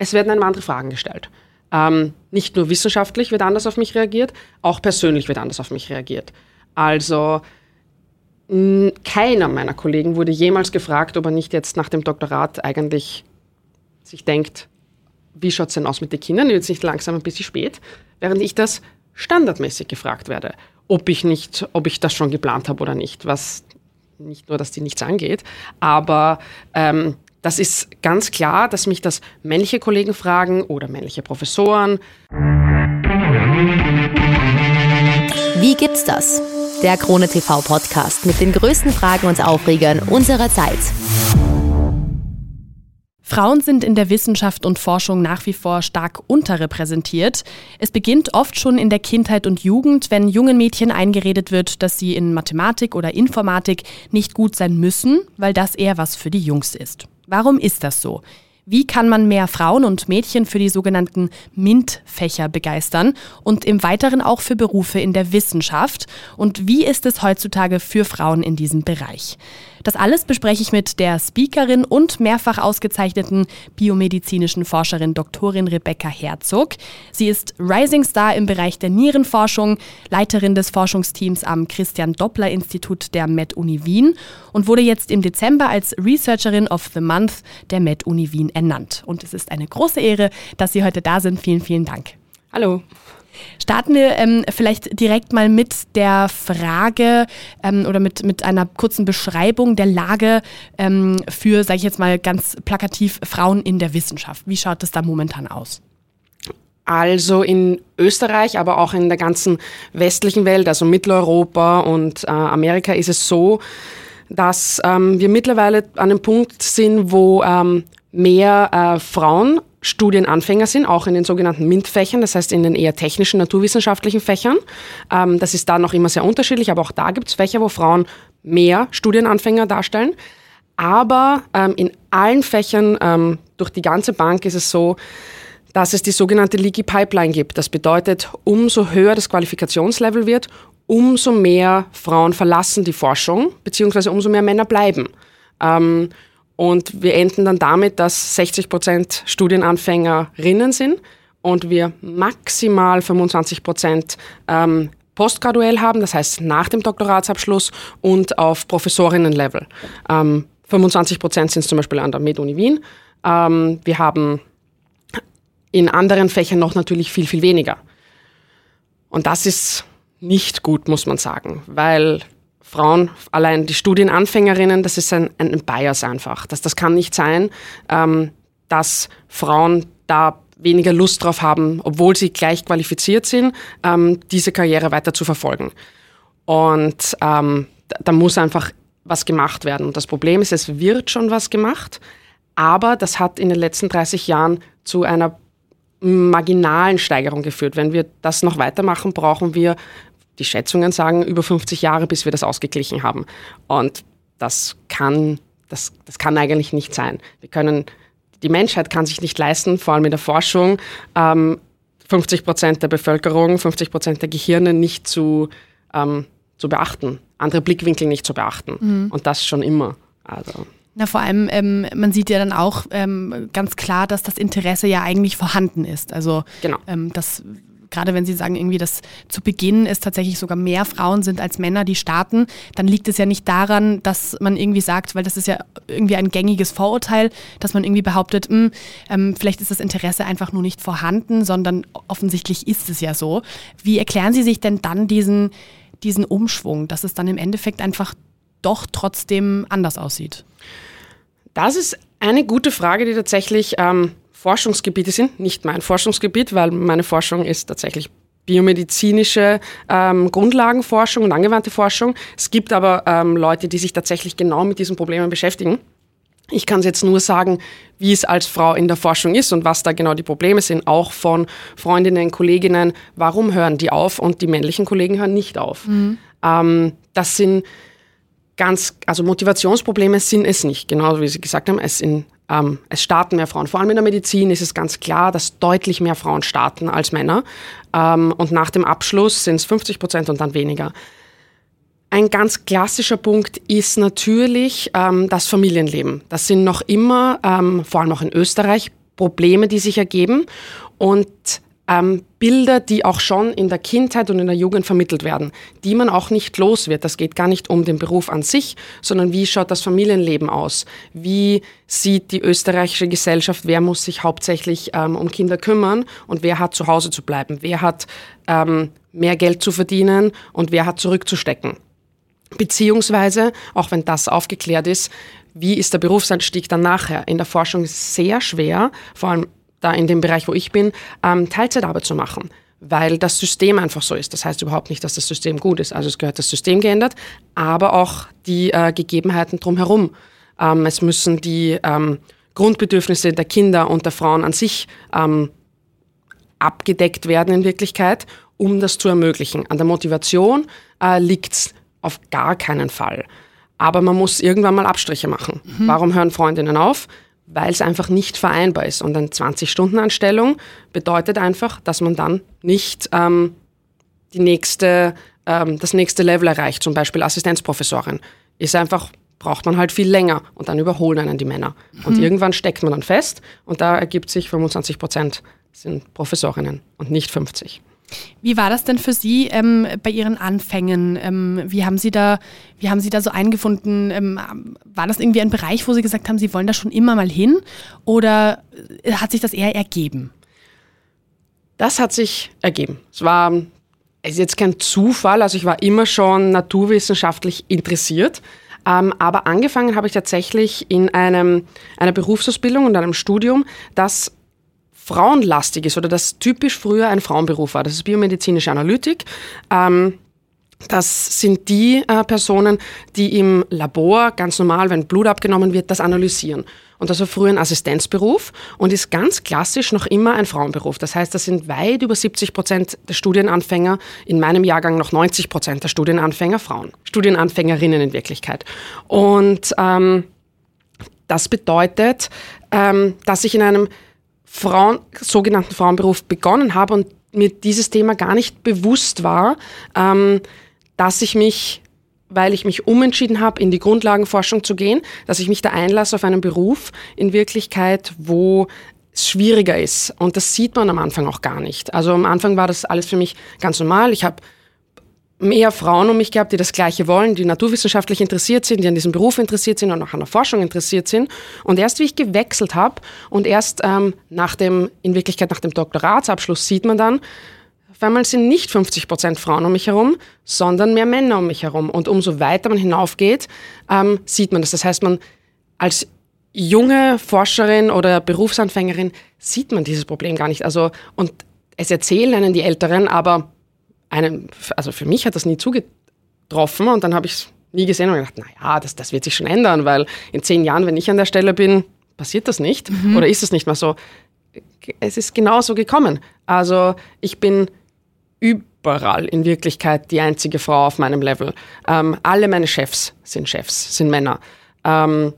es werden einem andere Fragen gestellt. Ähm, nicht nur wissenschaftlich wird anders auf mich reagiert, auch persönlich wird anders auf mich reagiert. Also keiner meiner Kollegen wurde jemals gefragt, ob er nicht jetzt nach dem Doktorat eigentlich sich denkt, wie schaut es denn aus mit den Kindern? Jetzt nicht langsam ein bisschen spät, während ich das standardmäßig gefragt werde, ob ich nicht, ob ich das schon geplant habe oder nicht, was nicht nur, dass die nichts angeht, aber ähm, das ist ganz klar, dass mich das männliche Kollegen fragen oder männliche Professoren. Wie gibt's das? Der Krone TV Podcast mit den größten Fragen und Aufregern unserer Zeit. Frauen sind in der Wissenschaft und Forschung nach wie vor stark unterrepräsentiert. Es beginnt oft schon in der Kindheit und Jugend, wenn jungen Mädchen eingeredet wird, dass sie in Mathematik oder Informatik nicht gut sein müssen, weil das eher was für die Jungs ist. Warum ist das so? Wie kann man mehr Frauen und Mädchen für die sogenannten MINT-Fächer begeistern und im Weiteren auch für Berufe in der Wissenschaft? Und wie ist es heutzutage für Frauen in diesem Bereich? Das alles bespreche ich mit der Speakerin und mehrfach ausgezeichneten biomedizinischen Forscherin Doktorin Rebecca Herzog. Sie ist Rising Star im Bereich der Nierenforschung, Leiterin des Forschungsteams am Christian Doppler Institut der Med-Uni Wien und wurde jetzt im Dezember als Researcherin of the Month der Med-Uni Wien ernannt. Und es ist eine große Ehre, dass Sie heute da sind. Vielen, vielen Dank. Hallo. Starten wir ähm, vielleicht direkt mal mit der Frage ähm, oder mit, mit einer kurzen Beschreibung der Lage ähm, für, sage ich jetzt mal ganz plakativ, Frauen in der Wissenschaft. Wie schaut es da momentan aus? Also in Österreich, aber auch in der ganzen westlichen Welt, also Mitteleuropa und äh, Amerika, ist es so, dass ähm, wir mittlerweile an einem Punkt sind, wo ähm, mehr äh, Frauen Studienanfänger sind, auch in den sogenannten MINT-Fächern, das heißt in den eher technischen, naturwissenschaftlichen Fächern. Ähm, das ist da noch immer sehr unterschiedlich, aber auch da gibt es Fächer, wo Frauen mehr Studienanfänger darstellen. Aber ähm, in allen Fächern ähm, durch die ganze Bank ist es so, dass es die sogenannte Leaky Pipeline gibt. Das bedeutet, umso höher das Qualifikationslevel wird, umso mehr Frauen verlassen die Forschung, beziehungsweise umso mehr Männer bleiben. Und wir enden dann damit, dass 60 Prozent Studienanfängerinnen sind und wir maximal 25 Prozent ähm, postgraduell haben, das heißt nach dem Doktoratsabschluss und auf Professorinnenlevel. Ähm, 25 Prozent sind zum Beispiel an der Med-Uni Wien. Ähm, wir haben in anderen Fächern noch natürlich viel, viel weniger. Und das ist nicht gut, muss man sagen, weil Frauen, allein die Studienanfängerinnen, das ist ein, ein Bias einfach. Das, das kann nicht sein, ähm, dass Frauen da weniger Lust drauf haben, obwohl sie gleich qualifiziert sind, ähm, diese Karriere weiter zu verfolgen. Und ähm, da, muss einfach was gemacht werden. Und das Problem ist, es wird schon was gemacht, aber das hat in den letzten 30 Jahren zu einer marginalen Steigerung geführt. Wenn wir das noch weitermachen, brauchen wir die Schätzungen sagen über 50 Jahre, bis wir das ausgeglichen haben. Und das kann, das, das kann eigentlich nicht sein. Wir können, die Menschheit kann sich nicht leisten, vor allem in der Forschung, ähm, 50 Prozent der Bevölkerung, 50 Prozent der Gehirne nicht zu, ähm, zu beachten, andere Blickwinkel nicht zu beachten. Mhm. Und das schon immer. Also. Na, vor allem, ähm, man sieht ja dann auch ähm, ganz klar, dass das Interesse ja eigentlich vorhanden ist. Also, genau. ähm, das gerade wenn Sie sagen, irgendwie, dass zu Beginn es tatsächlich sogar mehr Frauen sind als Männer, die starten, dann liegt es ja nicht daran, dass man irgendwie sagt, weil das ist ja irgendwie ein gängiges Vorurteil, dass man irgendwie behauptet, mh, hm, ähm, vielleicht ist das Interesse einfach nur nicht vorhanden, sondern offensichtlich ist es ja so. Wie erklären Sie sich denn dann diesen, diesen Umschwung, dass es dann im Endeffekt einfach doch trotzdem anders aussieht? Das ist eine gute Frage, die tatsächlich ähm, Forschungsgebiete sind. Nicht mein Forschungsgebiet, weil meine Forschung ist tatsächlich biomedizinische ähm, Grundlagenforschung und angewandte Forschung. Es gibt aber ähm, Leute, die sich tatsächlich genau mit diesen Problemen beschäftigen. Ich kann jetzt nur sagen, wie es als Frau in der Forschung ist und was da genau die Probleme sind, auch von Freundinnen, Kolleginnen. Warum hören die auf und die männlichen Kollegen hören nicht auf? Mhm. Ähm, das sind ganz, also Motivationsprobleme sind es nicht, genau wie Sie gesagt haben. Es sind ähm, es starten mehr Frauen. Vor allem in der Medizin ist es ganz klar, dass deutlich mehr Frauen starten als Männer. Ähm, und nach dem Abschluss sind es 50 Prozent und dann weniger. Ein ganz klassischer Punkt ist natürlich ähm, das Familienleben. Das sind noch immer, ähm, vor allem auch in Österreich, Probleme, die sich ergeben und ähm, Bilder, die auch schon in der Kindheit und in der Jugend vermittelt werden, die man auch nicht los wird. Das geht gar nicht um den Beruf an sich, sondern wie schaut das Familienleben aus? Wie sieht die österreichische Gesellschaft? Wer muss sich hauptsächlich ähm, um Kinder kümmern und wer hat zu Hause zu bleiben? Wer hat ähm, mehr Geld zu verdienen und wer hat zurückzustecken? Beziehungsweise, auch wenn das aufgeklärt ist, wie ist der Berufsanstieg dann nachher? In der Forschung ist es sehr schwer, vor allem da in dem Bereich, wo ich bin, ähm, Teilzeitarbeit zu machen, weil das System einfach so ist. Das heißt überhaupt nicht, dass das System gut ist. Also es gehört das System geändert, aber auch die äh, Gegebenheiten drumherum. Ähm, es müssen die ähm, Grundbedürfnisse der Kinder und der Frauen an sich ähm, abgedeckt werden in Wirklichkeit, um das zu ermöglichen. An der Motivation äh, liegt es auf gar keinen Fall. Aber man muss irgendwann mal Abstriche machen. Mhm. Warum hören Freundinnen auf? Weil es einfach nicht vereinbar ist. Und eine 20-Stunden-Anstellung bedeutet einfach, dass man dann nicht ähm, die nächste, ähm, das nächste Level erreicht, zum Beispiel Assistenzprofessorin. Ist einfach, braucht man halt viel länger und dann überholen einen die Männer. Mhm. Und irgendwann steckt man dann fest und da ergibt sich 25 Prozent sind Professorinnen und nicht 50. Wie war das denn für Sie ähm, bei Ihren Anfängen? Ähm, wie, haben Sie da, wie haben Sie da so eingefunden? Ähm, war das irgendwie ein Bereich, wo Sie gesagt haben, Sie wollen da schon immer mal hin? Oder äh, hat sich das eher ergeben? Das hat sich ergeben. Es war es ist jetzt kein Zufall, also ich war immer schon naturwissenschaftlich interessiert. Ähm, aber angefangen habe ich tatsächlich in einem, einer Berufsausbildung und einem Studium, das frauenlastig ist oder das typisch früher ein Frauenberuf war. Das ist biomedizinische Analytik. Ähm, das sind die äh, Personen, die im Labor ganz normal, wenn Blut abgenommen wird, das analysieren. Und das war früher ein Assistenzberuf und ist ganz klassisch noch immer ein Frauenberuf. Das heißt, das sind weit über 70 Prozent der Studienanfänger, in meinem Jahrgang noch 90 Prozent der Studienanfänger Frauen. Studienanfängerinnen in Wirklichkeit. Und ähm, das bedeutet, ähm, dass ich in einem Frauen, sogenannten Frauenberuf begonnen habe und mir dieses Thema gar nicht bewusst war, ähm, dass ich mich, weil ich mich umentschieden habe, in die Grundlagenforschung zu gehen, dass ich mich da einlasse auf einen Beruf in Wirklichkeit, wo es schwieriger ist. Und das sieht man am Anfang auch gar nicht. Also am Anfang war das alles für mich ganz normal. Ich habe mehr Frauen um mich gehabt, die das Gleiche wollen, die naturwissenschaftlich interessiert sind, die an diesem Beruf interessiert sind und auch an der Forschung interessiert sind. Und erst wie ich gewechselt habe und erst ähm, nach dem, in Wirklichkeit nach dem Doktoratsabschluss sieht man dann, auf einmal sind nicht 50 Prozent Frauen um mich herum, sondern mehr Männer um mich herum. Und umso weiter man hinaufgeht, ähm, sieht man das. Das heißt, man als junge Forscherin oder Berufsanfängerin sieht man dieses Problem gar nicht. Also, und es erzählen einen die Älteren, aber einem, also für mich hat das nie zugetroffen und dann habe ich es nie gesehen und gedacht, naja, das, das wird sich schon ändern, weil in zehn Jahren, wenn ich an der Stelle bin, passiert das nicht mhm. oder ist es nicht mehr so. Es ist genauso gekommen. Also ich bin überall in Wirklichkeit die einzige Frau auf meinem Level. Ähm, alle meine Chefs sind Chefs, sind Männer. Ähm,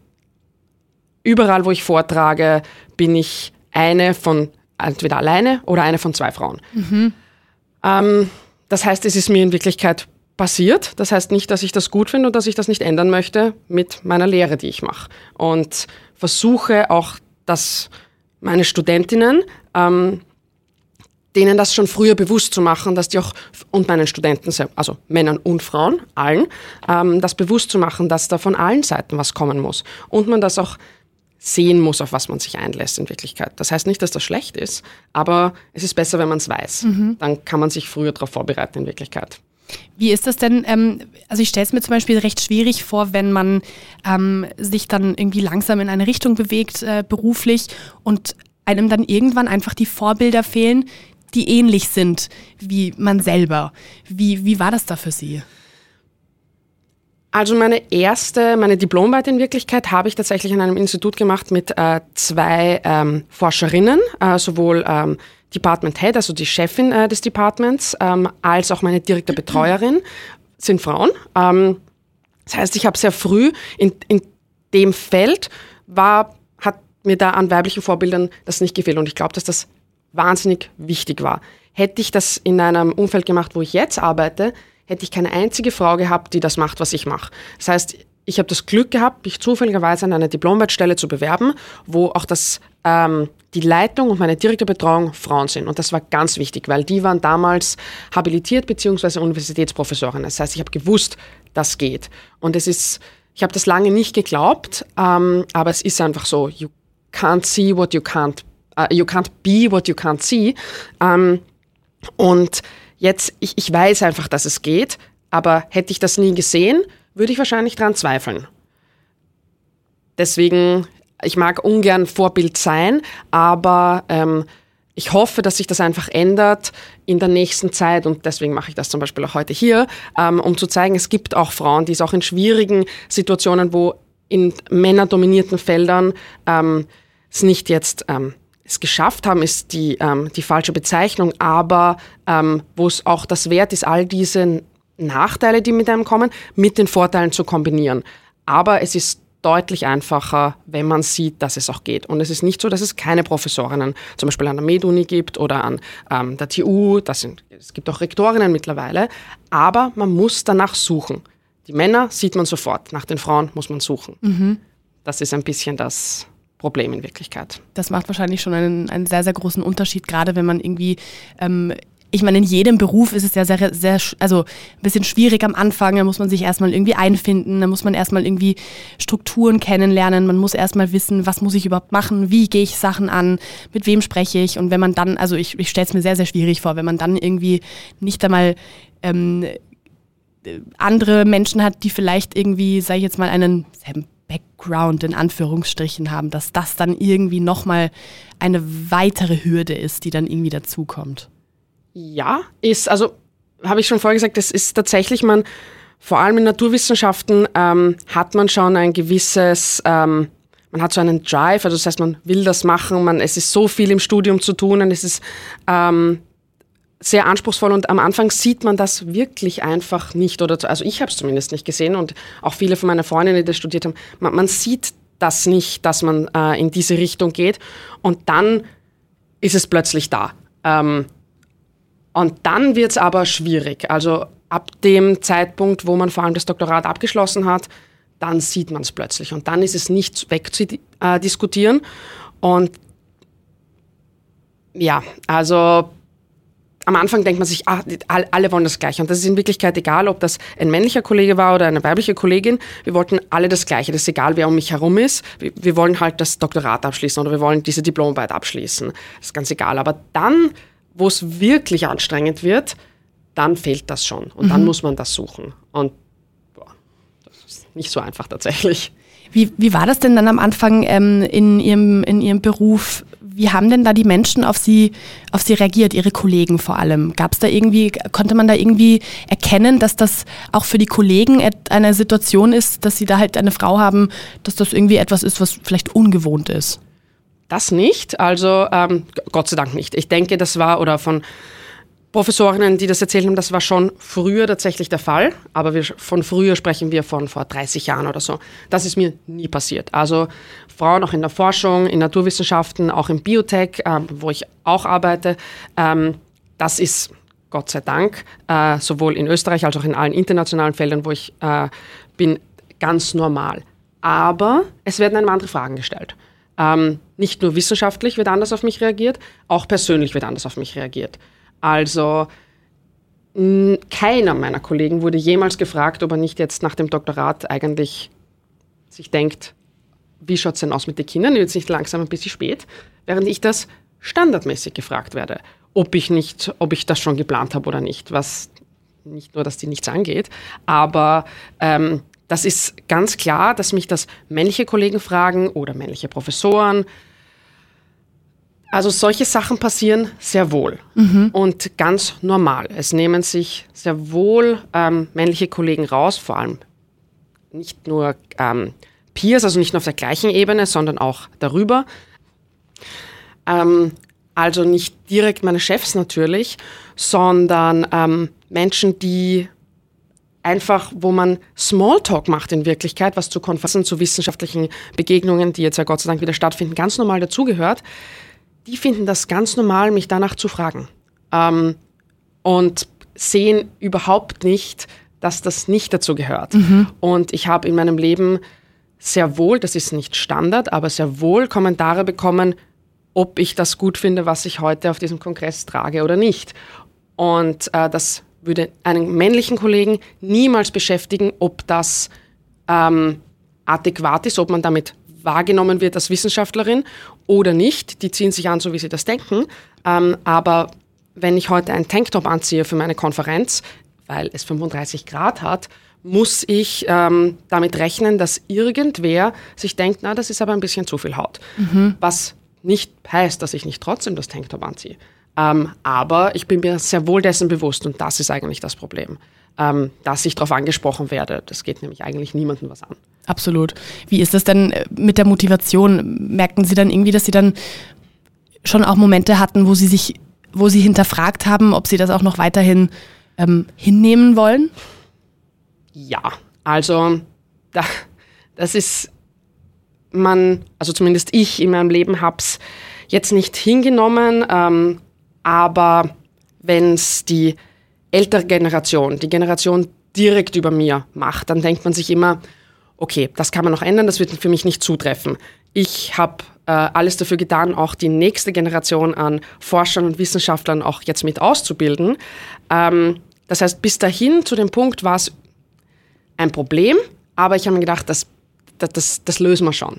überall, wo ich vortrage, bin ich eine von entweder alleine oder eine von zwei Frauen. Mhm. Ähm, das heißt, es ist mir in Wirklichkeit passiert. Das heißt nicht, dass ich das gut finde und dass ich das nicht ändern möchte mit meiner Lehre, die ich mache. Und versuche auch, dass meine Studentinnen, ähm, denen das schon früher bewusst zu machen, dass die auch, und meinen Studenten, also Männern und Frauen, allen, ähm, das bewusst zu machen, dass da von allen Seiten was kommen muss. Und man das auch sehen muss, auf was man sich einlässt in Wirklichkeit. Das heißt nicht, dass das schlecht ist, aber es ist besser, wenn man es weiß. Mhm. Dann kann man sich früher darauf vorbereiten in Wirklichkeit. Wie ist das denn? Ähm, also ich stelle es mir zum Beispiel recht schwierig vor, wenn man ähm, sich dann irgendwie langsam in eine Richtung bewegt, äh, beruflich, und einem dann irgendwann einfach die Vorbilder fehlen, die ähnlich sind wie man selber. Wie, wie war das da für Sie? Also meine erste, meine Diplomarbeit in Wirklichkeit habe ich tatsächlich an einem Institut gemacht mit äh, zwei ähm, Forscherinnen, äh, sowohl ähm, Department Head, also die Chefin äh, des Departments, ähm, als auch meine direkte Betreuerin sind Frauen. Ähm, das heißt, ich habe sehr früh in, in dem Feld war, hat mir da an weiblichen Vorbildern das nicht gefehlt und ich glaube, dass das wahnsinnig wichtig war. Hätte ich das in einem Umfeld gemacht, wo ich jetzt arbeite, hätte ich keine einzige Frau gehabt, die das macht, was ich mache. Das heißt, ich habe das Glück gehabt, mich zufälligerweise an eine Diplomarbeitsstelle zu bewerben, wo auch das ähm, die Leitung und meine direkte Betreuung Frauen sind. Und das war ganz wichtig, weil die waren damals habilitiert bzw. Universitätsprofessoren. Das heißt, ich habe gewusst, das geht. Und es ist, ich habe das lange nicht geglaubt, ähm, aber es ist einfach so, you can't see what you can't, uh, you can't be what you can't see. Ähm, und jetzt, ich, ich weiß einfach, dass es geht, aber hätte ich das nie gesehen, würde ich wahrscheinlich daran zweifeln. Deswegen ich mag ungern Vorbild sein, aber ähm, ich hoffe, dass sich das einfach ändert in der nächsten Zeit und deswegen mache ich das zum Beispiel auch heute hier, ähm, um zu zeigen, es gibt auch Frauen, die es auch in schwierigen Situationen, wo in männerdominierten Feldern ähm, es nicht jetzt ähm, es geschafft haben, ist die, ähm, die falsche Bezeichnung, aber ähm, wo es auch das wert ist, all diese Nachteile, die mit einem kommen, mit den Vorteilen zu kombinieren. Aber es ist deutlich einfacher, wenn man sieht, dass es auch geht. Und es ist nicht so, dass es keine Professorinnen zum Beispiel an der MedUni gibt oder an ähm, der TU. Das sind, es gibt auch Rektorinnen mittlerweile. Aber man muss danach suchen. Die Männer sieht man sofort, nach den Frauen muss man suchen. Mhm. Das ist ein bisschen das Problem in Wirklichkeit. Das macht wahrscheinlich schon einen, einen sehr, sehr großen Unterschied, gerade wenn man irgendwie ähm, ich meine, in jedem Beruf ist es ja sehr, sehr, also ein bisschen schwierig am Anfang. Da muss man sich erstmal irgendwie einfinden, da muss man erstmal irgendwie Strukturen kennenlernen. Man muss erstmal wissen, was muss ich überhaupt machen, wie gehe ich Sachen an, mit wem spreche ich. Und wenn man dann, also ich, ich stelle es mir sehr, sehr schwierig vor, wenn man dann irgendwie nicht einmal ähm, andere Menschen hat, die vielleicht irgendwie, sage ich jetzt mal, einen Background in Anführungsstrichen haben, dass das dann irgendwie nochmal eine weitere Hürde ist, die dann irgendwie dazukommt. Ja, ist, also habe ich schon vorher gesagt, es ist tatsächlich, man, vor allem in Naturwissenschaften ähm, hat man schon ein gewisses, ähm, man hat so einen Drive, also das heißt, man will das machen, man, es ist so viel im Studium zu tun und es ist ähm, sehr anspruchsvoll und am Anfang sieht man das wirklich einfach nicht oder also ich habe es zumindest nicht gesehen und auch viele von meinen Freundinnen, die das studiert haben, man, man sieht das nicht, dass man äh, in diese Richtung geht und dann ist es plötzlich da. Ähm, und dann wird es aber schwierig. Also ab dem Zeitpunkt, wo man vor allem das Doktorat abgeschlossen hat, dann sieht man es plötzlich. Und dann ist es nicht wegzudiskutieren. Und ja, also am Anfang denkt man sich, ah, alle wollen das Gleiche. Und das ist in Wirklichkeit egal, ob das ein männlicher Kollege war oder eine weibliche Kollegin. Wir wollten alle das Gleiche. Das ist egal, wer um mich herum ist. Wir wollen halt das Doktorat abschließen oder wir wollen diese Diplomarbeit abschließen. Das ist ganz egal. Aber dann wo es wirklich anstrengend wird, dann fehlt das schon. Und mhm. dann muss man das suchen. Und boah, das ist nicht so einfach tatsächlich. Wie, wie war das denn dann am Anfang ähm, in, ihrem, in Ihrem Beruf? Wie haben denn da die Menschen auf Sie, auf Sie reagiert, Ihre Kollegen vor allem? Gab es da irgendwie, konnte man da irgendwie erkennen, dass das auch für die Kollegen eine Situation ist, dass Sie da halt eine Frau haben, dass das irgendwie etwas ist, was vielleicht ungewohnt ist? Das nicht, also ähm, Gott sei Dank nicht. Ich denke, das war, oder von Professorinnen, die das erzählt haben, das war schon früher tatsächlich der Fall, aber wir, von früher sprechen wir von vor 30 Jahren oder so. Das ist mir nie passiert. Also Frauen auch in der Forschung, in Naturwissenschaften, auch im Biotech, ähm, wo ich auch arbeite, ähm, das ist Gott sei Dank äh, sowohl in Österreich als auch in allen internationalen Feldern, wo ich äh, bin, ganz normal. Aber es werden einem andere Fragen gestellt. Ähm, nicht nur wissenschaftlich wird anders auf mich reagiert, auch persönlich wird anders auf mich reagiert. Also keiner meiner Kollegen wurde jemals gefragt, ob er nicht jetzt nach dem Doktorat eigentlich sich denkt, wie schaut es denn aus mit den Kindern? Jetzt nicht langsam ein bisschen spät, während ich das standardmäßig gefragt werde, ob ich nicht, ob ich das schon geplant habe oder nicht, was nicht nur, dass die nichts angeht, aber ähm, das ist ganz klar, dass mich das männliche Kollegen fragen oder männliche Professoren. Also solche Sachen passieren sehr wohl mhm. und ganz normal. Es nehmen sich sehr wohl ähm, männliche Kollegen raus, vor allem nicht nur ähm, Peers, also nicht nur auf der gleichen Ebene, sondern auch darüber. Ähm, also nicht direkt meine Chefs natürlich, sondern ähm, Menschen, die einfach, wo man Smalltalk macht in Wirklichkeit, was zu Konferenzen, zu wissenschaftlichen Begegnungen, die jetzt ja Gott sei Dank wieder stattfinden, ganz normal dazugehört, die finden das ganz normal, mich danach zu fragen. Ähm, und sehen überhaupt nicht, dass das nicht dazu gehört. Mhm. Und ich habe in meinem Leben sehr wohl, das ist nicht Standard, aber sehr wohl Kommentare bekommen, ob ich das gut finde, was ich heute auf diesem Kongress trage oder nicht. Und äh, das würde einen männlichen Kollegen niemals beschäftigen, ob das ähm, adäquat ist, ob man damit wahrgenommen wird als Wissenschaftlerin oder nicht. Die ziehen sich an, so wie sie das denken. Ähm, aber wenn ich heute einen Tanktop anziehe für meine Konferenz, weil es 35 Grad hat, muss ich ähm, damit rechnen, dass irgendwer sich denkt, na, das ist aber ein bisschen zu viel Haut. Mhm. Was nicht heißt, dass ich nicht trotzdem das Tanktop anziehe. Ähm, aber ich bin mir sehr wohl dessen bewusst und das ist eigentlich das Problem, ähm, dass ich darauf angesprochen werde. Das geht nämlich eigentlich niemandem was an. Absolut. Wie ist das denn äh, mit der Motivation? Merken Sie dann irgendwie, dass Sie dann schon auch Momente hatten, wo Sie sich, wo Sie hinterfragt haben, ob Sie das auch noch weiterhin ähm, hinnehmen wollen? Ja, also da, das ist man, also zumindest ich in meinem Leben habe es jetzt nicht hingenommen, ähm, aber wenn es die ältere Generation, die Generation direkt über mir macht, dann denkt man sich immer, okay, das kann man noch ändern, das wird für mich nicht zutreffen. Ich habe äh, alles dafür getan, auch die nächste Generation an Forschern und Wissenschaftlern auch jetzt mit auszubilden. Ähm, das heißt, bis dahin zu dem Punkt war es ein Problem, aber ich habe mir gedacht, das, das, das, das, lösen wir schon.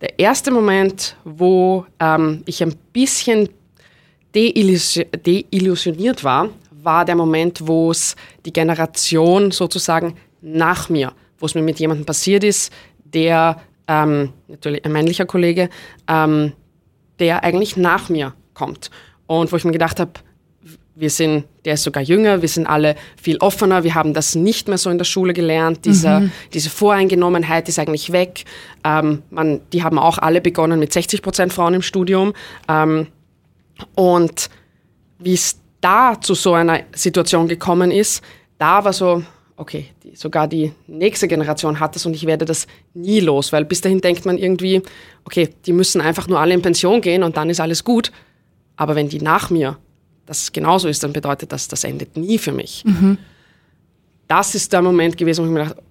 Der erste Moment, wo ähm, ich ein bisschen deillusioniert war, war der Moment, wo es die Generation sozusagen nach mir, wo es mir mit jemandem passiert ist, der, ähm, natürlich ein männlicher Kollege, ähm, der eigentlich nach mir kommt. Und wo ich mir gedacht habe, wir sind, der ist sogar jünger, wir sind alle viel offener, wir haben das nicht mehr so in der Schule gelernt, diese, mhm. diese Voreingenommenheit ist eigentlich weg. Ähm, man, die haben auch alle begonnen mit 60 Prozent Frauen im Studium. Ähm, und wie es da zu so einer Situation gekommen ist, da war so, okay, die, sogar die nächste Generation hat das und ich werde das nie los, weil bis dahin denkt man irgendwie, okay, die müssen einfach nur alle in Pension gehen und dann ist alles gut. Aber wenn die nach mir das genauso ist, dann bedeutet das, das endet nie für mich. Mhm. Das ist der Moment gewesen, wo ich mir dachte,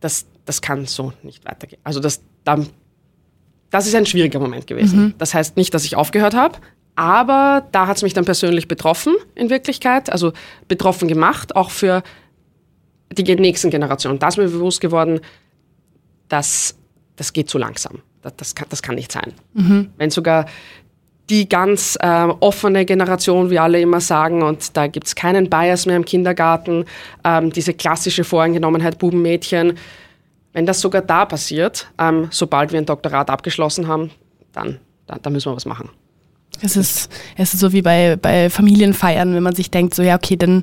das, das kann so nicht weitergehen. Also das, dann, das ist ein schwieriger Moment gewesen. Mhm. Das heißt nicht, dass ich aufgehört habe, aber da hat es mich dann persönlich betroffen in Wirklichkeit, also betroffen gemacht, auch für die nächsten Generationen. Da ist mir bewusst geworden, dass das geht zu langsam. Das, das, kann, das kann nicht sein. Mhm. Wenn sogar die ganz äh, offene Generation, wie alle immer sagen, und da gibt es keinen Bias mehr im Kindergarten, ähm, diese klassische Voreingenommenheit Buben-Mädchen. Wenn das sogar da passiert, ähm, sobald wir ein Doktorat abgeschlossen haben, dann, dann, dann müssen wir was machen. Es ist, es ist so wie bei, bei Familienfeiern, wenn man sich denkt, so ja, okay, dann,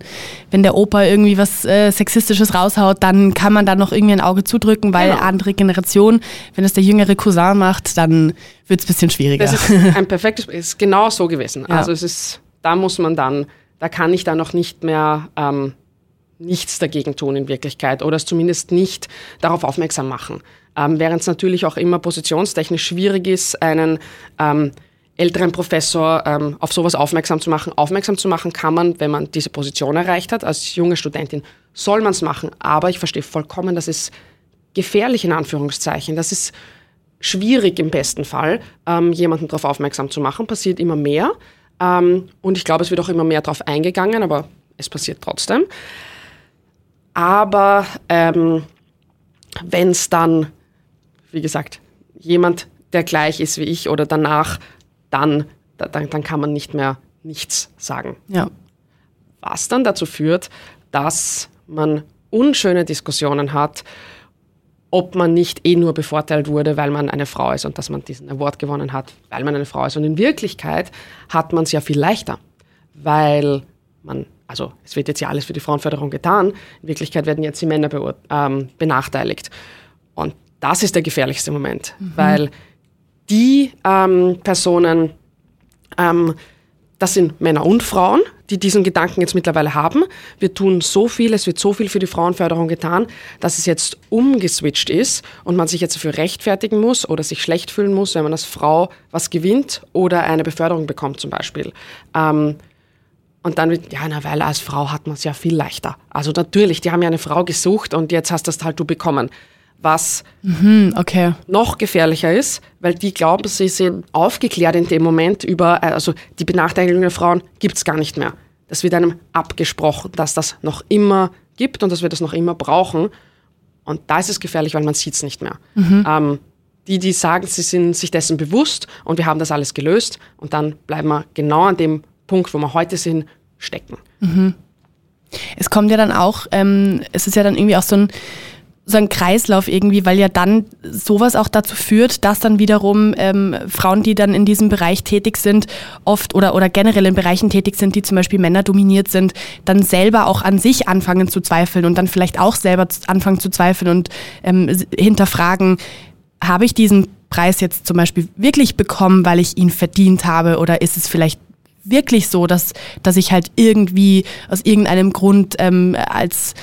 wenn der Opa irgendwie was äh, Sexistisches raushaut, dann kann man da noch irgendwie ein Auge zudrücken, weil genau. andere Generation, wenn es der jüngere Cousin macht, dann wird es ein bisschen schwieriger. Das ist ein perfektes, ist genau so gewesen. Ja. Also es ist, da muss man dann, da kann ich dann noch nicht mehr ähm, nichts dagegen tun in Wirklichkeit oder es zumindest nicht darauf aufmerksam machen. Ähm, während es natürlich auch immer positionstechnisch schwierig ist, einen ähm, älteren Professor ähm, auf sowas aufmerksam zu machen. Aufmerksam zu machen kann man, wenn man diese Position erreicht hat. Als junge Studentin soll man es machen, aber ich verstehe vollkommen, das ist gefährlich in Anführungszeichen. Das ist schwierig im besten Fall, ähm, jemanden darauf aufmerksam zu machen. Passiert immer mehr. Ähm, und ich glaube, es wird auch immer mehr darauf eingegangen, aber es passiert trotzdem. Aber ähm, wenn es dann, wie gesagt, jemand, der gleich ist wie ich oder danach dann, dann, dann kann man nicht mehr nichts sagen. Ja. Was dann dazu führt, dass man unschöne Diskussionen hat, ob man nicht eh nur bevorteilt wurde, weil man eine Frau ist und dass man diesen Award gewonnen hat, weil man eine Frau ist. Und in Wirklichkeit hat man es ja viel leichter, weil man, also es wird jetzt ja alles für die Frauenförderung getan, in Wirklichkeit werden jetzt die Männer ähm, benachteiligt. Und das ist der gefährlichste Moment, mhm. weil die ähm, Personen, ähm, das sind Männer und Frauen, die diesen Gedanken jetzt mittlerweile haben. Wir tun so viel, es wird so viel für die Frauenförderung getan, dass es jetzt umgeswitcht ist und man sich jetzt dafür rechtfertigen muss oder sich schlecht fühlen muss, wenn man als Frau was gewinnt oder eine Beförderung bekommt zum Beispiel. Ähm, und dann wird, ja, na, weil als Frau hat man es ja viel leichter. Also natürlich, die haben ja eine Frau gesucht und jetzt hast das halt du bekommen. Was mhm, okay. noch gefährlicher ist, weil die glauben, sie sind aufgeklärt in dem Moment über, äh, also die Benachteiligung der Frauen gibt es gar nicht mehr. Das wird einem abgesprochen, dass das noch immer gibt und dass wir das noch immer brauchen. Und da ist es gefährlich, weil man sieht es nicht mehr. Mhm. Ähm, die, die sagen, sie sind sich dessen bewusst und wir haben das alles gelöst und dann bleiben wir genau an dem Punkt, wo wir heute sind, stecken. Mhm. Es kommt ja dann auch, ähm, es ist ja dann irgendwie auch so ein, so ein Kreislauf irgendwie, weil ja dann sowas auch dazu führt, dass dann wiederum ähm, Frauen, die dann in diesem Bereich tätig sind, oft oder, oder generell in Bereichen tätig sind, die zum Beispiel Männer dominiert sind, dann selber auch an sich anfangen zu zweifeln und dann vielleicht auch selber anfangen zu zweifeln und ähm, hinterfragen, habe ich diesen Preis jetzt zum Beispiel wirklich bekommen, weil ich ihn verdient habe oder ist es vielleicht wirklich so, dass, dass ich halt irgendwie aus irgendeinem Grund ähm, als,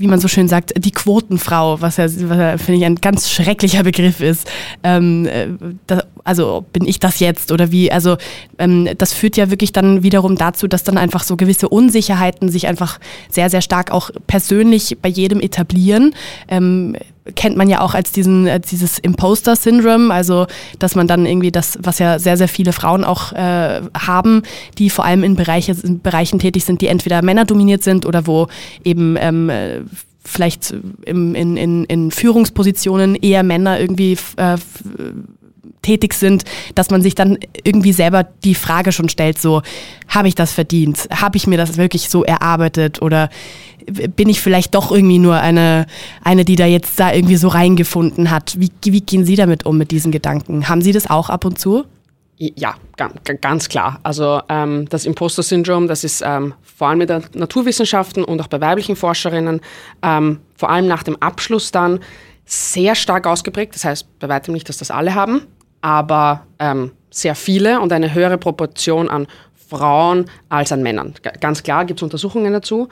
wie man so schön sagt, die Quotenfrau, was ja, was ja finde ich, ein ganz schrecklicher Begriff ist. Ähm, äh, da, also bin ich das jetzt oder wie? Also ähm, das führt ja wirklich dann wiederum dazu, dass dann einfach so gewisse Unsicherheiten sich einfach sehr, sehr stark auch persönlich bei jedem etablieren. Ähm, kennt man ja auch als diesen, als dieses Imposter-Syndrom, also dass man dann irgendwie das, was ja sehr, sehr viele Frauen auch äh, haben, die vor allem in, Bereiche, in Bereichen tätig sind, die entweder männerdominiert sind oder wo eben ähm, vielleicht im, in, in, in Führungspositionen eher Männer irgendwie äh, tätig sind, dass man sich dann irgendwie selber die Frage schon stellt, so, habe ich das verdient? Habe ich mir das wirklich so erarbeitet? Oder bin ich vielleicht doch irgendwie nur eine, eine, die da jetzt da irgendwie so reingefunden hat? Wie, wie gehen Sie damit um, mit diesen Gedanken? Haben Sie das auch ab und zu? Ja, ganz klar. Also ähm, das Imposter-Syndrom, das ist ähm, vor allem in den Naturwissenschaften und auch bei weiblichen Forscherinnen, ähm, vor allem nach dem Abschluss dann, sehr stark ausgeprägt. Das heißt bei weitem nicht, dass das alle haben, aber ähm, sehr viele und eine höhere Proportion an Frauen als an Männern. Ganz klar gibt es Untersuchungen dazu.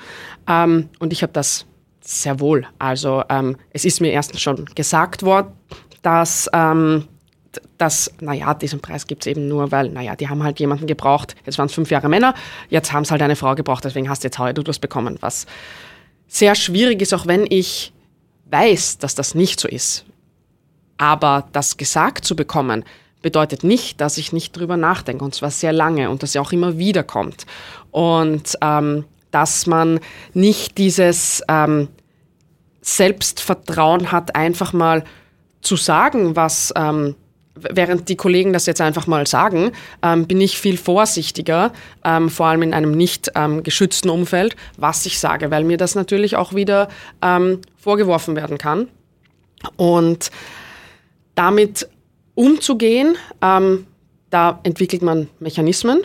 Ähm, und ich habe das sehr wohl. Also ähm, es ist mir erstens schon gesagt worden, dass, ähm, dass naja, diesen Preis gibt es eben nur, weil, naja, die haben halt jemanden gebraucht. Jetzt waren es fünf Jahre Männer, jetzt haben es halt eine Frau gebraucht, deswegen hast du jetzt heute etwas bekommen. Was sehr schwierig ist, auch wenn ich weiß, dass das nicht so ist. Aber das gesagt zu bekommen, bedeutet nicht, dass ich nicht drüber nachdenke und zwar sehr lange und dass ja auch immer wieder kommt. Und ähm, dass man nicht dieses ähm, Selbstvertrauen hat, einfach mal zu sagen, was, ähm, während die Kollegen das jetzt einfach mal sagen, ähm, bin ich viel vorsichtiger, ähm, vor allem in einem nicht ähm, geschützten Umfeld, was ich sage, weil mir das natürlich auch wieder ähm, vorgeworfen werden kann. Und damit umzugehen. Ähm, da entwickelt man Mechanismen.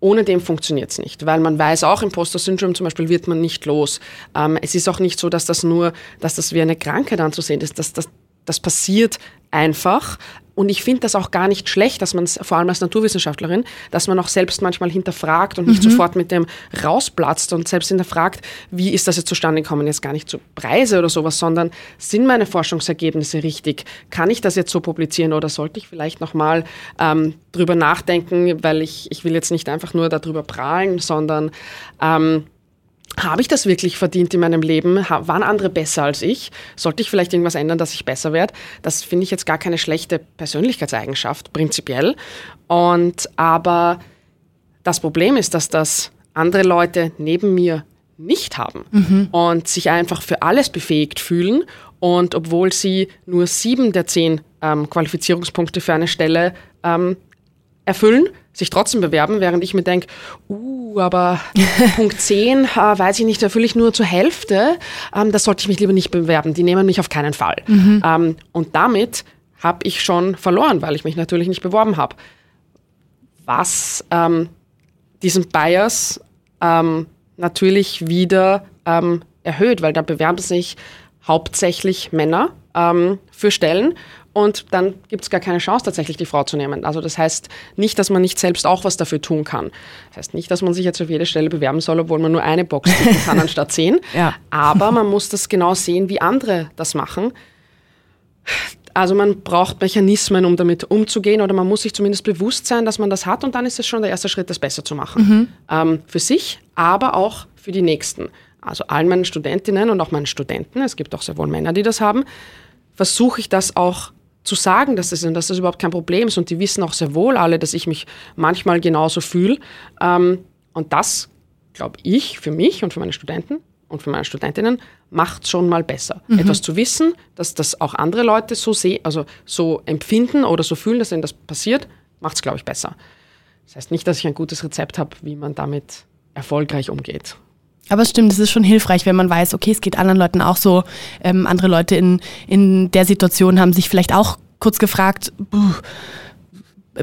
Ohne dem funktioniert es nicht, weil man weiß auch, Imposter-Syndrom zum Beispiel wird man nicht los. Ähm, es ist auch nicht so, dass das nur, dass das wie eine Krankheit anzusehen ist. Das, das, das passiert einfach. Und ich finde das auch gar nicht schlecht, dass man es, vor allem als Naturwissenschaftlerin, dass man auch selbst manchmal hinterfragt und nicht mhm. sofort mit dem rausplatzt und selbst hinterfragt, wie ist das jetzt zustande gekommen, jetzt gar nicht zu Preise oder sowas, sondern sind meine Forschungsergebnisse richtig? Kann ich das jetzt so publizieren oder sollte ich vielleicht nochmal ähm, drüber nachdenken, weil ich, ich will jetzt nicht einfach nur darüber prahlen, sondern ähm, habe ich das wirklich verdient in meinem Leben? Waren andere besser als ich? Sollte ich vielleicht irgendwas ändern, dass ich besser werde? Das finde ich jetzt gar keine schlechte Persönlichkeitseigenschaft, prinzipiell. Und aber das Problem ist, dass das andere Leute neben mir nicht haben mhm. und sich einfach für alles befähigt fühlen. Und obwohl sie nur sieben der zehn ähm, Qualifizierungspunkte für eine Stelle ähm, erfüllen, sich trotzdem bewerben, während ich mir denke, uh, aber Punkt 10, äh, weiß ich nicht, erfülle ich nur zur Hälfte, ähm, das sollte ich mich lieber nicht bewerben, die nehmen mich auf keinen Fall. Mhm. Ähm, und damit habe ich schon verloren, weil ich mich natürlich nicht beworben habe. Was ähm, diesen Bias ähm, natürlich wieder ähm, erhöht, weil da bewerben sich hauptsächlich Männer ähm, für Stellen und dann gibt es gar keine Chance, tatsächlich die Frau zu nehmen. Also das heißt nicht, dass man nicht selbst auch was dafür tun kann. Das heißt nicht, dass man sich jetzt auf jede Stelle bewerben soll, obwohl man nur eine Box tippen kann anstatt zehn. Ja. Aber man muss das genau sehen, wie andere das machen. Also man braucht Mechanismen, um damit umzugehen oder man muss sich zumindest bewusst sein, dass man das hat und dann ist es schon der erste Schritt, das besser zu machen. Mhm. Ähm, für sich, aber auch für die Nächsten. Also allen meinen Studentinnen und auch meinen Studenten, es gibt auch sehr wohl Männer, die das haben, versuche ich das auch zu sagen, dass das, dass das überhaupt kein Problem ist. Und die wissen auch sehr wohl alle, dass ich mich manchmal genauso fühle. Ähm, und das, glaube ich, für mich und für meine Studenten und für meine Studentinnen macht schon mal besser. Mhm. Etwas zu wissen, dass das auch andere Leute so sehen, also so empfinden oder so fühlen, dass ihnen das passiert, macht es, glaube ich, besser. Das heißt nicht, dass ich ein gutes Rezept habe, wie man damit erfolgreich umgeht. Aber es stimmt, es ist schon hilfreich, wenn man weiß, okay, es geht anderen Leuten auch so. Ähm, andere Leute in, in der Situation haben sich vielleicht auch kurz gefragt,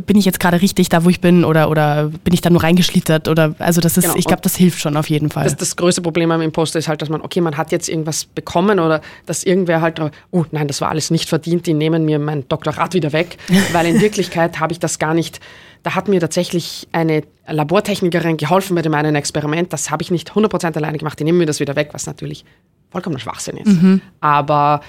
bin ich jetzt gerade richtig da, wo ich bin oder, oder bin ich da nur reingeschlittert oder also das ist, genau. ich glaube, das hilft schon auf jeden Fall. Das, das größte Problem am Imposter ist halt, dass man, okay, man hat jetzt irgendwas bekommen oder dass irgendwer halt, oh nein, das war alles nicht verdient, die nehmen mir mein Doktorat wieder weg, weil in Wirklichkeit habe ich das gar nicht da hat mir tatsächlich eine Labortechnikerin geholfen bei dem einen Experiment. Das habe ich nicht 100% alleine gemacht. Die nehmen mir das wieder weg, was natürlich vollkommener Schwachsinn ist. Mhm. Aber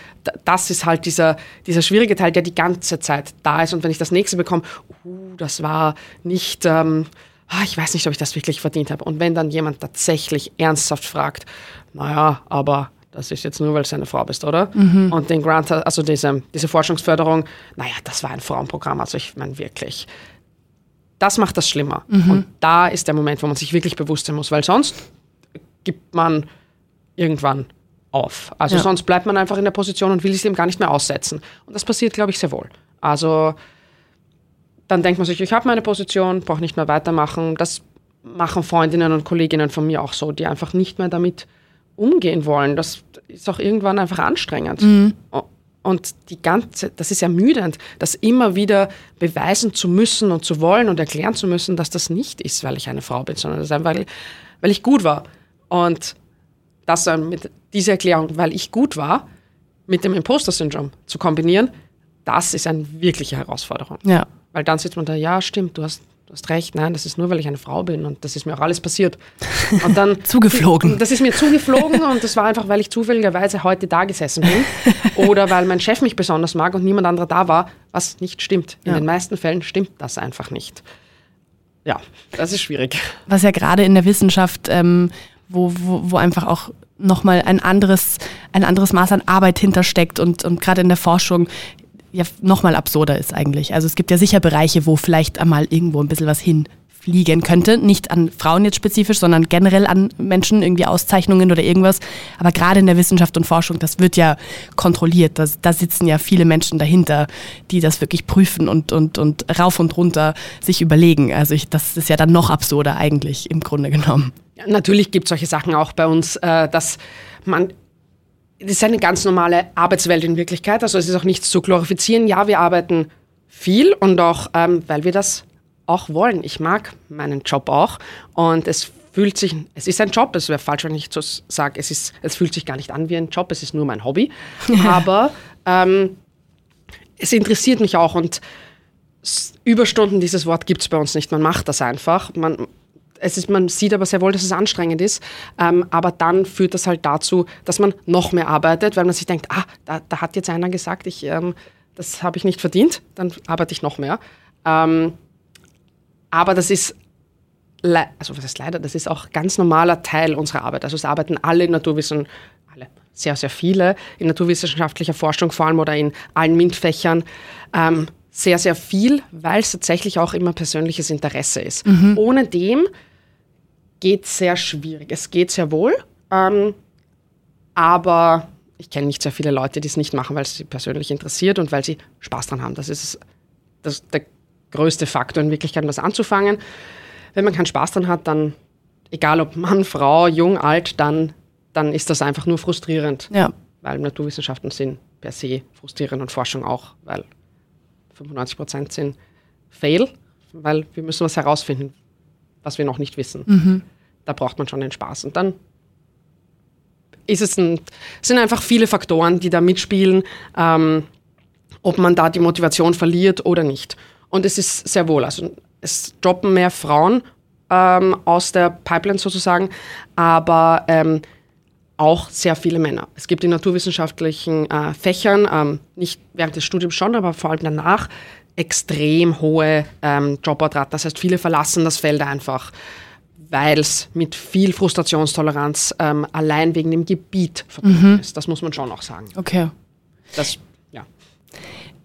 das ist halt dieser, dieser schwierige Teil, der die ganze Zeit da ist. Und wenn ich das nächste bekomme, uh, das war nicht, ähm, ah, ich weiß nicht, ob ich das wirklich verdient habe. Und wenn dann jemand tatsächlich ernsthaft fragt, naja, aber das ist jetzt nur, weil du eine Frau bist, oder? Mhm. Und den Grant, also diese, diese Forschungsförderung, naja, das war ein Frauenprogramm. Also ich meine wirklich, das macht das schlimmer. Mhm. Und da ist der Moment, wo man sich wirklich bewusst sein muss, weil sonst gibt man irgendwann auf. Also ja. sonst bleibt man einfach in der Position und will es dem gar nicht mehr aussetzen. Und das passiert, glaube ich, sehr wohl. Also dann denkt man sich, ich habe meine Position, brauche nicht mehr weitermachen. Das machen Freundinnen und Kolleginnen von mir auch so, die einfach nicht mehr damit umgehen wollen. Das ist auch irgendwann einfach anstrengend. Mhm. Und die ganze, das ist ermüdend, das immer wieder beweisen zu müssen und zu wollen und erklären zu müssen, dass das nicht ist, weil ich eine Frau bin, sondern das ist einfach, weil ich gut war. Und das dann mit dieser Erklärung, weil ich gut war, mit dem Imposter-Syndrom zu kombinieren, das ist eine wirkliche Herausforderung. Ja. Weil dann sitzt man da, ja, stimmt, du hast du hast recht, nein, das ist nur, weil ich eine Frau bin und das ist mir auch alles passiert. Und dann zugeflogen. Das ist mir zugeflogen und das war einfach, weil ich zufälligerweise heute da gesessen bin oder weil mein Chef mich besonders mag und niemand anderer da war, was nicht stimmt. In ja. den meisten Fällen stimmt das einfach nicht. Ja, das ist schwierig. Was ja gerade in der Wissenschaft, ähm, wo, wo, wo einfach auch nochmal ein anderes, ein anderes Maß an Arbeit hintersteckt und, und gerade in der Forschung ja nochmal absurder ist eigentlich. Also es gibt ja sicher Bereiche, wo vielleicht einmal irgendwo ein bisschen was hinfliegen könnte. Nicht an Frauen jetzt spezifisch, sondern generell an Menschen, irgendwie Auszeichnungen oder irgendwas. Aber gerade in der Wissenschaft und Forschung, das wird ja kontrolliert. Das, da sitzen ja viele Menschen dahinter, die das wirklich prüfen und, und, und rauf und runter sich überlegen. Also ich, das ist ja dann noch absurder eigentlich im Grunde genommen. Natürlich gibt es solche Sachen auch bei uns, äh, dass man das ist eine ganz normale Arbeitswelt in Wirklichkeit. Also es ist auch nichts zu glorifizieren. Ja, wir arbeiten viel und auch, ähm, weil wir das auch wollen. Ich mag meinen Job auch und es fühlt sich, es ist ein Job, es wäre falsch, wenn ich so sage, es, ist, es fühlt sich gar nicht an wie ein Job, es ist nur mein Hobby. Aber ähm, es interessiert mich auch und Überstunden, dieses Wort gibt es bei uns nicht. Man macht das einfach. Man, es ist, man sieht aber sehr wohl, dass es anstrengend ist. Ähm, aber dann führt das halt dazu, dass man noch mehr arbeitet, weil man sich denkt, ah, da, da hat jetzt einer gesagt, ich, ähm, das habe ich nicht verdient, dann arbeite ich noch mehr. Ähm, aber das ist, also was heißt leider, das ist auch ganz normaler Teil unserer Arbeit. Also es arbeiten alle in Naturwissenschaften, alle, sehr, sehr viele in naturwissenschaftlicher Forschung vor allem oder in allen MINT-Fächern. Ähm, sehr, sehr viel, weil es tatsächlich auch immer persönliches Interesse ist. Mhm. Ohne dem geht sehr schwierig. Es geht sehr wohl, ähm, aber ich kenne nicht sehr viele Leute, die es nicht machen, weil es sie persönlich interessiert und weil sie Spaß dran haben. Das ist das, der größte Faktor in Wirklichkeit, was anzufangen. Wenn man keinen Spaß dran hat, dann, egal ob Mann, Frau, jung, alt, dann, dann ist das einfach nur frustrierend. Ja. Weil Naturwissenschaften sind per se frustrierend und Forschung auch, weil 95 Prozent sind Fail, weil wir müssen was herausfinden was wir noch nicht wissen. Mhm. Da braucht man schon den Spaß. Und dann ist es ein, sind einfach viele Faktoren, die da mitspielen, ähm, ob man da die Motivation verliert oder nicht. Und es ist sehr wohl, also es droppen mehr Frauen ähm, aus der Pipeline sozusagen, aber ähm, auch sehr viele Männer. Es gibt in naturwissenschaftlichen äh, Fächern, ähm, nicht während des Studiums schon, aber vor allem danach, extrem hohe ähm, Dropout-Raten. Das heißt, viele verlassen das Feld einfach, weil es mit viel Frustrationstoleranz ähm, allein wegen dem Gebiet verbunden mhm. ist. Das muss man schon auch sagen. Okay. Das, ja.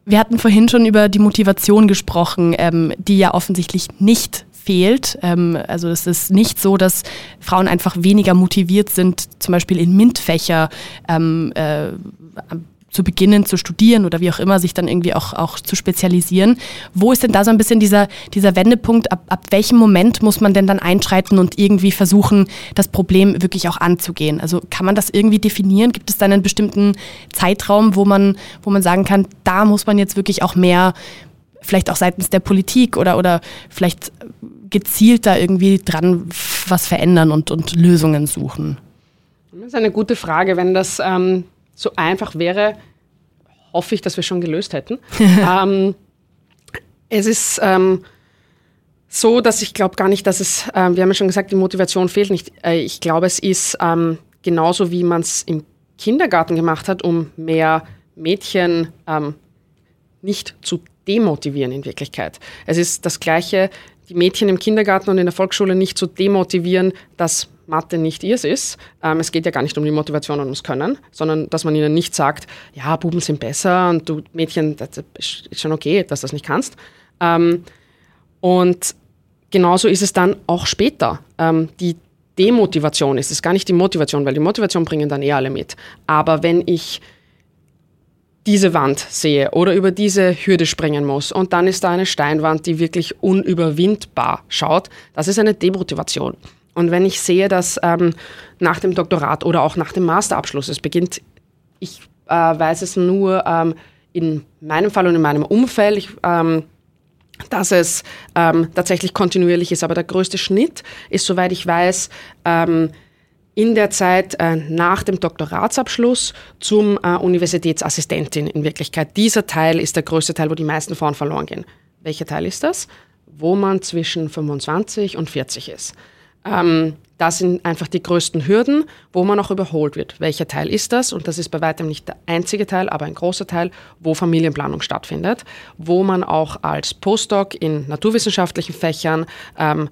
Wir hatten vorhin schon über die Motivation gesprochen, ähm, die ja offensichtlich nicht fehlt. Ähm, also es ist nicht so, dass Frauen einfach weniger motiviert sind, zum Beispiel in MINT-Fächer ähm, äh, zu beginnen zu studieren oder wie auch immer, sich dann irgendwie auch, auch zu spezialisieren. Wo ist denn da so ein bisschen dieser, dieser Wendepunkt? Ab, ab welchem Moment muss man denn dann einschreiten und irgendwie versuchen, das Problem wirklich auch anzugehen? Also kann man das irgendwie definieren? Gibt es da einen bestimmten Zeitraum, wo man, wo man sagen kann, da muss man jetzt wirklich auch mehr, vielleicht auch seitens der Politik oder, oder vielleicht gezielt da irgendwie dran was verändern und, und Lösungen suchen? Das ist eine gute Frage. Wenn das ähm, so einfach wäre, hoffe ich, dass wir schon gelöst hätten. ähm, es ist ähm, so, dass ich glaube gar nicht, dass es, äh, wir haben ja schon gesagt, die Motivation fehlt nicht. Äh, ich glaube, es ist ähm, genauso, wie man es im Kindergarten gemacht hat, um mehr Mädchen ähm, nicht zu demotivieren in Wirklichkeit. Es ist das Gleiche, die Mädchen im Kindergarten und in der Volksschule nicht zu demotivieren, dass Mathe nicht ihrs ist. Ähm, es geht ja gar nicht um die Motivation und ums Können, sondern dass man ihnen nicht sagt, ja, Buben sind besser und du Mädchen, das ist schon okay, dass du das nicht kannst. Ähm, und genauso ist es dann auch später. Ähm, die Demotivation ist es gar nicht die Motivation, weil die Motivation bringen dann eh alle mit. Aber wenn ich diese Wand sehe oder über diese Hürde springen muss und dann ist da eine Steinwand, die wirklich unüberwindbar schaut, das ist eine Demotivation. Und wenn ich sehe, dass ähm, nach dem Doktorat oder auch nach dem Masterabschluss, es beginnt, ich äh, weiß es nur ähm, in meinem Fall und in meinem Umfeld, ich, ähm, dass es ähm, tatsächlich kontinuierlich ist. Aber der größte Schnitt ist, soweit ich weiß, ähm, in der Zeit äh, nach dem Doktoratsabschluss zum äh, Universitätsassistentin in Wirklichkeit. Dieser Teil ist der größte Teil, wo die meisten Frauen verloren gehen. Welcher Teil ist das? Wo man zwischen 25 und 40 ist. Ähm, das sind einfach die größten Hürden, wo man auch überholt wird. Welcher Teil ist das? Und das ist bei weitem nicht der einzige Teil, aber ein großer Teil, wo Familienplanung stattfindet, wo man auch als Postdoc in naturwissenschaftlichen Fächern ähm,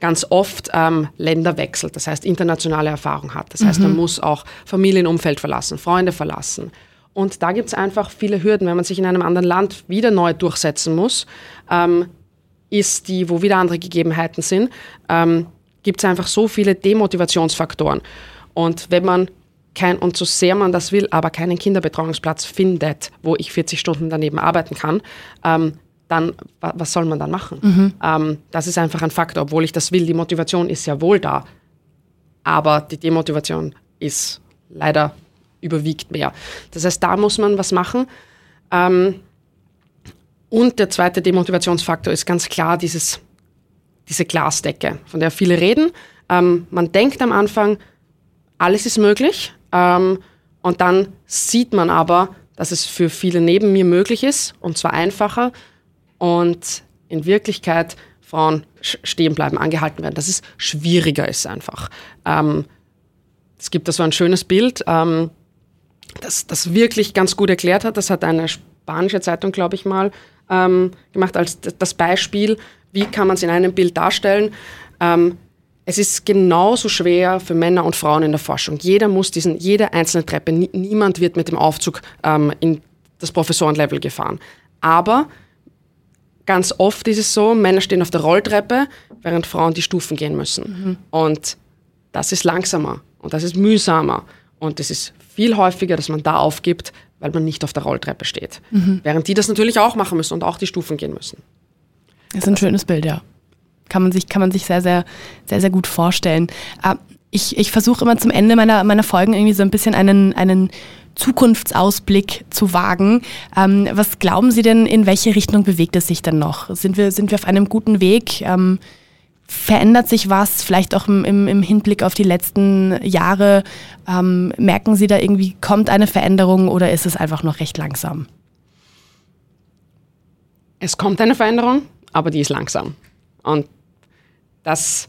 ganz oft ähm, Länder wechselt, das heißt internationale Erfahrung hat. Das heißt, man mhm. muss auch Familienumfeld verlassen, Freunde verlassen. Und da gibt es einfach viele Hürden, wenn man sich in einem anderen Land wieder neu durchsetzen muss, ähm, ist die, wo wieder andere Gegebenheiten sind, ähm, gibt es einfach so viele Demotivationsfaktoren. Und wenn man kein, und so sehr man das will, aber keinen Kinderbetreuungsplatz findet, wo ich 40 Stunden daneben arbeiten kann, ähm, dann was soll man dann machen? Mhm. Ähm, das ist einfach ein Faktor, obwohl ich das will. Die Motivation ist ja wohl da, aber die Demotivation ist leider überwiegt mehr. Das heißt, da muss man was machen. Ähm, und der zweite Demotivationsfaktor ist ganz klar dieses diese Glasdecke, von der viele reden. Ähm, man denkt am Anfang, alles ist möglich ähm, und dann sieht man aber, dass es für viele neben mir möglich ist und zwar einfacher und in Wirklichkeit Frauen stehen bleiben, angehalten werden, dass es schwieriger ist einfach. Ähm, es gibt da so ein schönes Bild, ähm, das das wirklich ganz gut erklärt hat. Das hat eine spanische Zeitung, glaube ich mal, ähm, gemacht als das Beispiel, wie kann man es in einem Bild darstellen. Ähm, es ist genauso schwer für Männer und Frauen in der Forschung. Jeder muss diesen, jede einzelne Treppe, niemand wird mit dem Aufzug ähm, in das Professorenlevel gefahren. Aber ganz oft ist es so, Männer stehen auf der Rolltreppe, während Frauen die Stufen gehen müssen. Mhm. Und das ist langsamer und das ist mühsamer. Und es ist viel häufiger, dass man da aufgibt, weil man nicht auf der Rolltreppe steht. Mhm. Während die das natürlich auch machen müssen und auch die Stufen gehen müssen. Das ist ein schönes Bild, ja. Kann man sich, kann man sich sehr, sehr, sehr, sehr gut vorstellen. Ah, ich, ich versuche immer zum Ende meiner, meiner Folgen irgendwie so ein bisschen einen, einen Zukunftsausblick zu wagen. Ähm, was glauben Sie denn, in welche Richtung bewegt es sich denn noch? Sind wir, sind wir auf einem guten Weg? Ähm, verändert sich was, vielleicht auch im, im, im Hinblick auf die letzten Jahre? Ähm, merken Sie da irgendwie, kommt eine Veränderung oder ist es einfach noch recht langsam? Es kommt eine Veränderung aber die ist langsam. Und das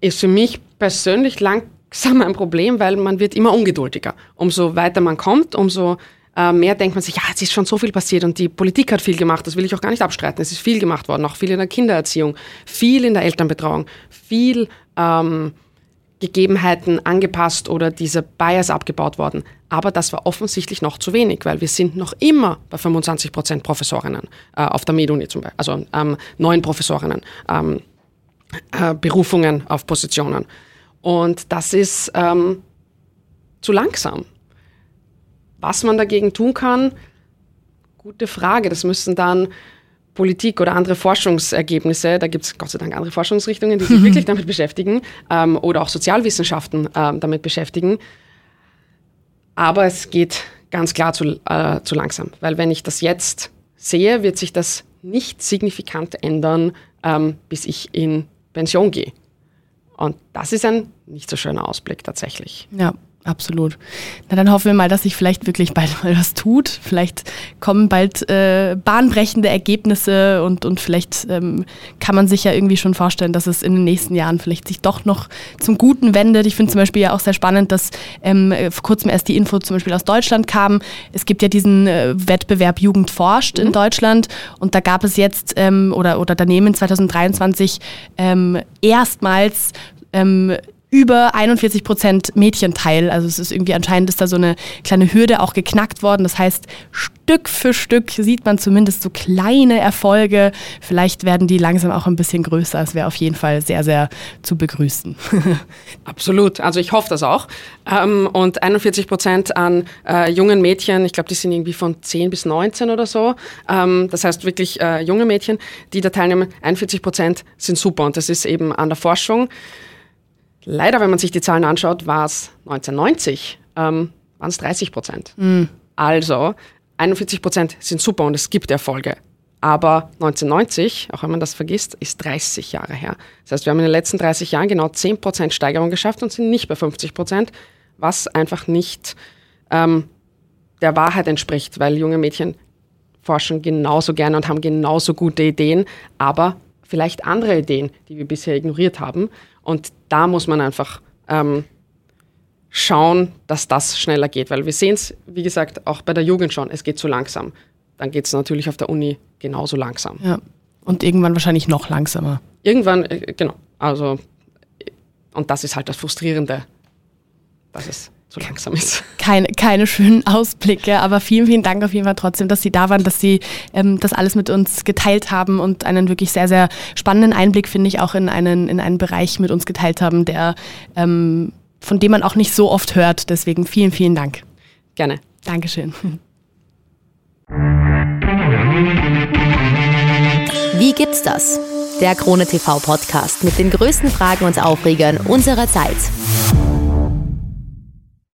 ist für mich persönlich langsam ein Problem, weil man wird immer ungeduldiger. Umso weiter man kommt, umso äh, mehr denkt man sich, ja, es ist schon so viel passiert und die Politik hat viel gemacht, das will ich auch gar nicht abstreiten. Es ist viel gemacht worden, auch viel in der Kindererziehung, viel in der Elternbetreuung, viel ähm, Gegebenheiten angepasst oder diese Bias abgebaut worden. Aber das war offensichtlich noch zu wenig, weil wir sind noch immer bei 25 Prozent Professorinnen äh, auf der MedUni zum Beispiel, also ähm, neun Professorinnen, ähm, äh, Berufungen auf Positionen. Und das ist ähm, zu langsam. Was man dagegen tun kann, gute Frage. Das müssen dann Politik oder andere Forschungsergebnisse, da gibt es Gott sei Dank andere Forschungsrichtungen, die sich wirklich damit beschäftigen, ähm, oder auch Sozialwissenschaften ähm, damit beschäftigen. Aber es geht ganz klar zu, äh, zu langsam, weil wenn ich das jetzt sehe, wird sich das nicht signifikant ändern, ähm, bis ich in Pension gehe. Und das ist ein nicht so schöner Ausblick tatsächlich. Ja, Absolut. Na, dann hoffen wir mal, dass sich vielleicht wirklich bald mal was tut. Vielleicht kommen bald äh, bahnbrechende Ergebnisse und, und vielleicht ähm, kann man sich ja irgendwie schon vorstellen, dass es in den nächsten Jahren vielleicht sich doch noch zum Guten wendet. Ich finde zum Beispiel ja auch sehr spannend, dass ähm, vor kurzem erst die Info zum Beispiel aus Deutschland kam. Es gibt ja diesen äh, Wettbewerb Jugend forscht mhm. in Deutschland und da gab es jetzt ähm, oder, oder daneben 2023 ähm, erstmals ähm, über 41 Prozent Mädchenteil. Also es ist irgendwie anscheinend ist da so eine kleine Hürde auch geknackt worden. Das heißt, Stück für Stück sieht man zumindest so kleine Erfolge. Vielleicht werden die langsam auch ein bisschen größer. Es wäre auf jeden Fall sehr, sehr zu begrüßen. Absolut. Also ich hoffe das auch. Ähm, und 41 Prozent an äh, jungen Mädchen, ich glaube, die sind irgendwie von 10 bis 19 oder so. Ähm, das heißt wirklich äh, junge Mädchen, die da teilnehmen. 41 Prozent sind super. Und das ist eben an der Forschung. Leider, wenn man sich die Zahlen anschaut, war es 1990, ähm, waren es 30 Prozent. Mhm. Also 41 Prozent sind super und es gibt Erfolge. Aber 1990, auch wenn man das vergisst, ist 30 Jahre her. Das heißt, wir haben in den letzten 30 Jahren genau 10 Prozent Steigerung geschafft und sind nicht bei 50 Prozent, was einfach nicht ähm, der Wahrheit entspricht, weil junge Mädchen forschen genauso gerne und haben genauso gute Ideen, aber vielleicht andere Ideen, die wir bisher ignoriert haben. Und da muss man einfach ähm, schauen, dass das schneller geht, weil wir sehen es, wie gesagt, auch bei der Jugend schon, es geht zu langsam. Dann geht es natürlich auf der Uni genauso langsam. Ja. Und irgendwann wahrscheinlich noch langsamer. Irgendwann, äh, genau. Also, und das ist halt das Frustrierende, dass es so langsam ist. Keine, keine schönen Ausblicke, aber vielen, vielen Dank auf jeden Fall trotzdem, dass Sie da waren, dass Sie ähm, das alles mit uns geteilt haben und einen wirklich sehr, sehr spannenden Einblick, finde ich, auch in einen, in einen Bereich mit uns geteilt haben, der, ähm, von dem man auch nicht so oft hört. Deswegen vielen, vielen Dank. Gerne. Dankeschön. Wie gibt's das? Der Krone TV Podcast mit den größten Fragen und Aufregern unserer Zeit.